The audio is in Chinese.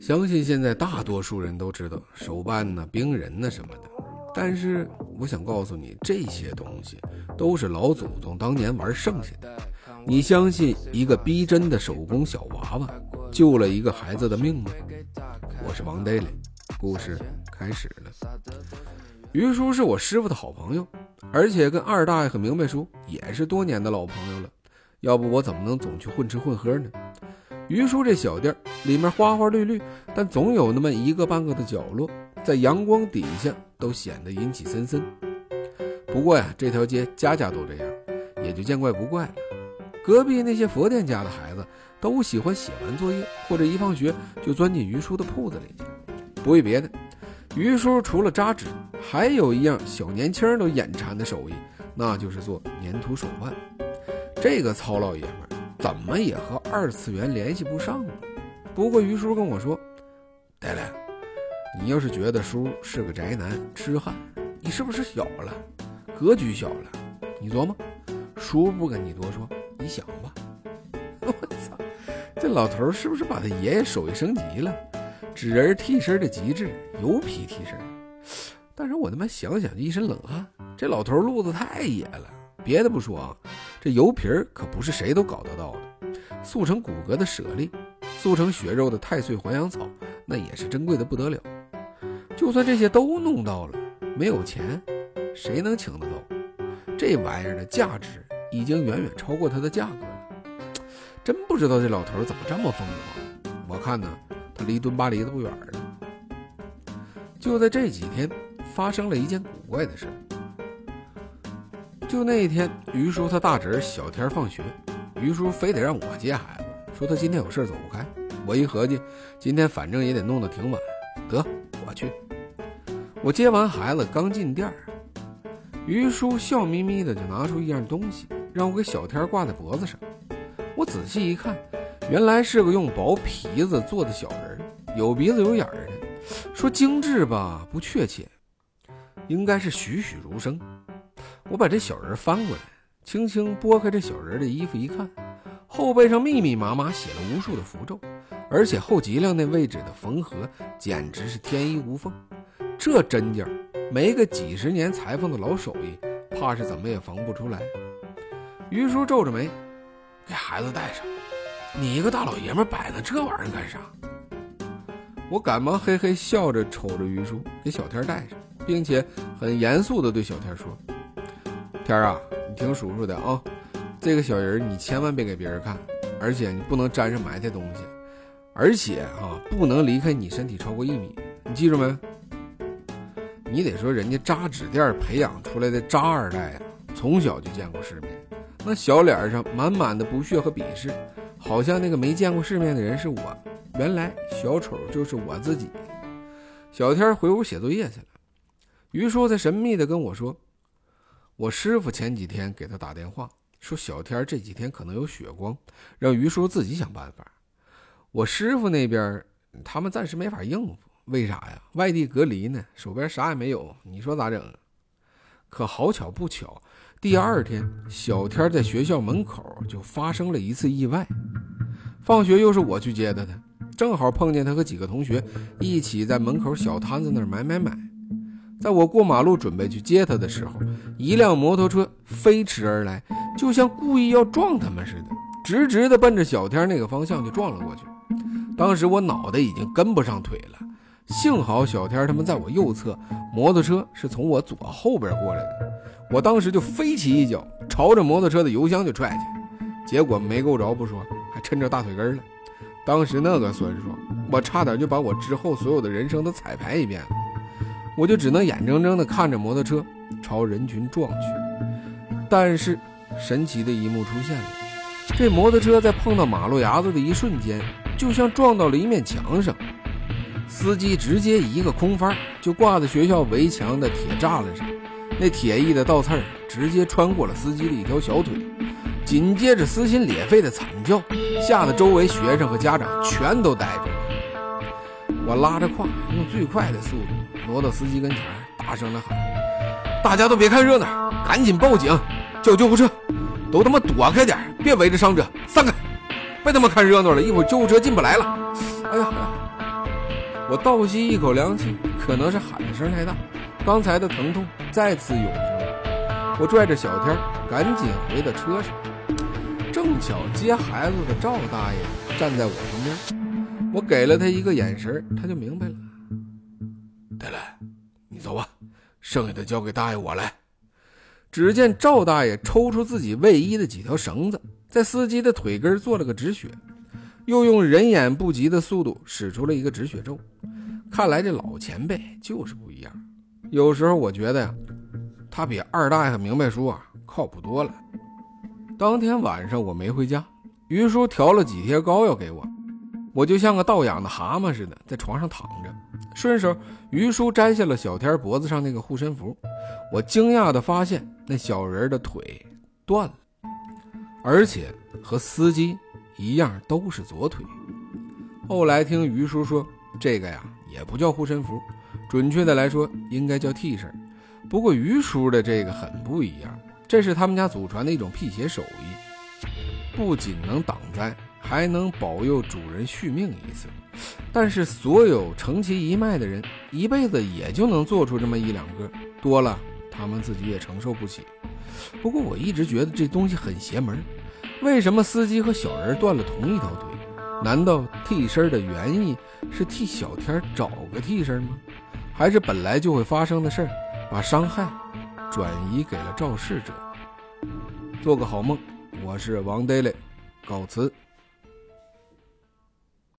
相信现在大多数人都知道手办呢、冰人呢什么的，但是我想告诉你，这些东西都是老祖宗当年玩剩下的。你相信一个逼真的手工小娃娃救了一个孩子的命吗？我是王 daily，故事开始了。于叔是我师傅的好朋友，而且跟二大爷和明白叔也是多年的老朋友了。要不我怎么能总去混吃混喝呢？于叔这小店里面花花绿绿，但总有那么一个半个的角落，在阳光底下都显得阴气森森。不过呀，这条街家家都这样，也就见怪不怪了。隔壁那些佛店家的孩子都喜欢写完作业或者一放学就钻进于叔的铺子里。不为别的，于叔除了扎纸，还有一样小年轻都眼馋的手艺，那就是做粘土手办。这个糙老爷们怎么也和二次元联系不上了。不过于叔跟我说：“呆来，你要是觉得叔是个宅男痴汉，你是不是小了，格局小了？你琢磨。叔不跟你多说。”你想吧，我操，这老头是不是把他爷爷手艺升级了？纸人替身的极致，油皮替身。但是我他妈想想就一身冷汗，这老头路子太野了。别的不说啊，这油皮儿可不是谁都搞得到的。速成骨骼的舍利，速成血肉的太岁还阳草，那也是珍贵的不得了。就算这些都弄到了，没有钱，谁能请得到？这玩意儿的价值。已经远远超过它的价格了，真不知道这老头怎么这么疯狂。我看呢，他离蹲巴离得不远了。就在这几天，发生了一件古怪的事。就那一天，于叔他大侄小天放学，于叔非得让我接孩子，说他今天有事走不开。我一合计，今天反正也得弄得挺晚，得我去。我接完孩子刚进店于叔笑眯眯的就拿出一样东西。让我给小天挂在脖子上。我仔细一看，原来是个用薄皮子做的小人，有鼻子有眼儿的。说精致吧，不确切，应该是栩栩如生。我把这小人翻过来，轻轻拨开这小人的衣服一看，后背上密密麻麻写了无数的符咒，而且后脊梁那位置的缝合简直是天衣无缝。这针劲儿，没个几十年裁缝的老手艺，怕是怎么也缝不出来。于叔皱着眉，给孩子戴上。你一个大老爷们摆弄这玩意儿干啥？我赶忙嘿嘿笑着瞅着于叔，给小天戴上，并且很严肃地对小天说：“天啊，你听叔叔的啊，这个小人你千万别给别人看，而且你不能沾上埋汰东西，而且啊，不能离开你身体超过一米。你记住没？你得说人家扎纸店培养出来的扎二代呀，从小就见过世面。”那小脸上满满的不屑和鄙视，好像那个没见过世面的人是我。原来小丑就是我自己。小天回屋写作业去了。于叔在神秘的跟我说：“我师傅前几天给他打电话，说小天这几天可能有血光，让于叔自己想办法。我师傅那边他们暂时没法应付，为啥呀？外地隔离呢，手边啥也没有，你说咋整？可好巧不巧。”第二天，小天在学校门口就发生了一次意外。放学又是我去接他的，正好碰见他和几个同学一起在门口小摊子那儿买买买。在我过马路准备去接他的时候，一辆摩托车飞驰而来，就像故意要撞他们似的，直直的奔着小天那个方向就撞了过去。当时我脑袋已经跟不上腿了，幸好小天他们在我右侧，摩托车是从我左后边过来的。我当时就飞起一脚，朝着摩托车的油箱就踹去，结果没够着不说，还抻着大腿根了。当时那个酸爽，我差点就把我之后所有的人生都彩排一遍了。我就只能眼睁睁地看着摩托车朝人群撞去。但是神奇的一幕出现了，这摩托车在碰到马路牙子的一瞬间，就像撞到了一面墙上，司机直接一个空翻就挂在学校围墙的铁栅栏上。那铁艺的倒刺儿直接穿过了司机的一条小腿，紧接着撕心裂肺的惨叫，吓得周围学生和家长全都呆住了。我拉着胯，用最快的速度挪到司机跟前，大声的喊：“大家都别看热闹，赶紧报警，叫救护车！都他妈躲开点，别围着伤者，散开！别他妈看热闹了，一会儿救护车进不来了。”哎呀，我倒吸一口凉气，可能是喊的声太大，刚才的疼痛再次涌上来。我拽着小天赶紧回到车上，正巧接孩子的赵大爷站在我旁边，我给了他一个眼神，他就明白了。得了，你走吧，剩下的交给大爷我来。只见赵大爷抽出自己卫衣的几条绳子，在司机的腿根做了个止血。又用人眼不及的速度使出了一个止血咒，看来这老前辈就是不一样。有时候我觉得呀，他比二大爷明白叔啊靠谱多了。当天晚上我没回家，于叔调了几贴膏药给我，我就像个倒养的蛤蟆似的在床上躺着。顺手，于叔摘下了小天脖子上那个护身符，我惊讶地发现那小人的腿断了，而且和司机。一样都是左腿。后来听于叔说，这个呀也不叫护身符，准确的来说应该叫替身。不过于叔的这个很不一样，这是他们家祖传的一种辟邪手艺，不仅能挡灾，还能保佑主人续命一次。但是所有承其一脉的人，一辈子也就能做出这么一两个，多了他们自己也承受不起。不过我一直觉得这东西很邪门。为什么司机和小人断了同一条腿？难道替身的原意是替小天找个替身吗？还是本来就会发生的事儿，把伤害转移给了肇事者？做个好梦，我是王呆呆告辞。